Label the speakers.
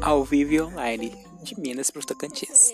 Speaker 1: ao vivo online, de Minas para os Tocantins.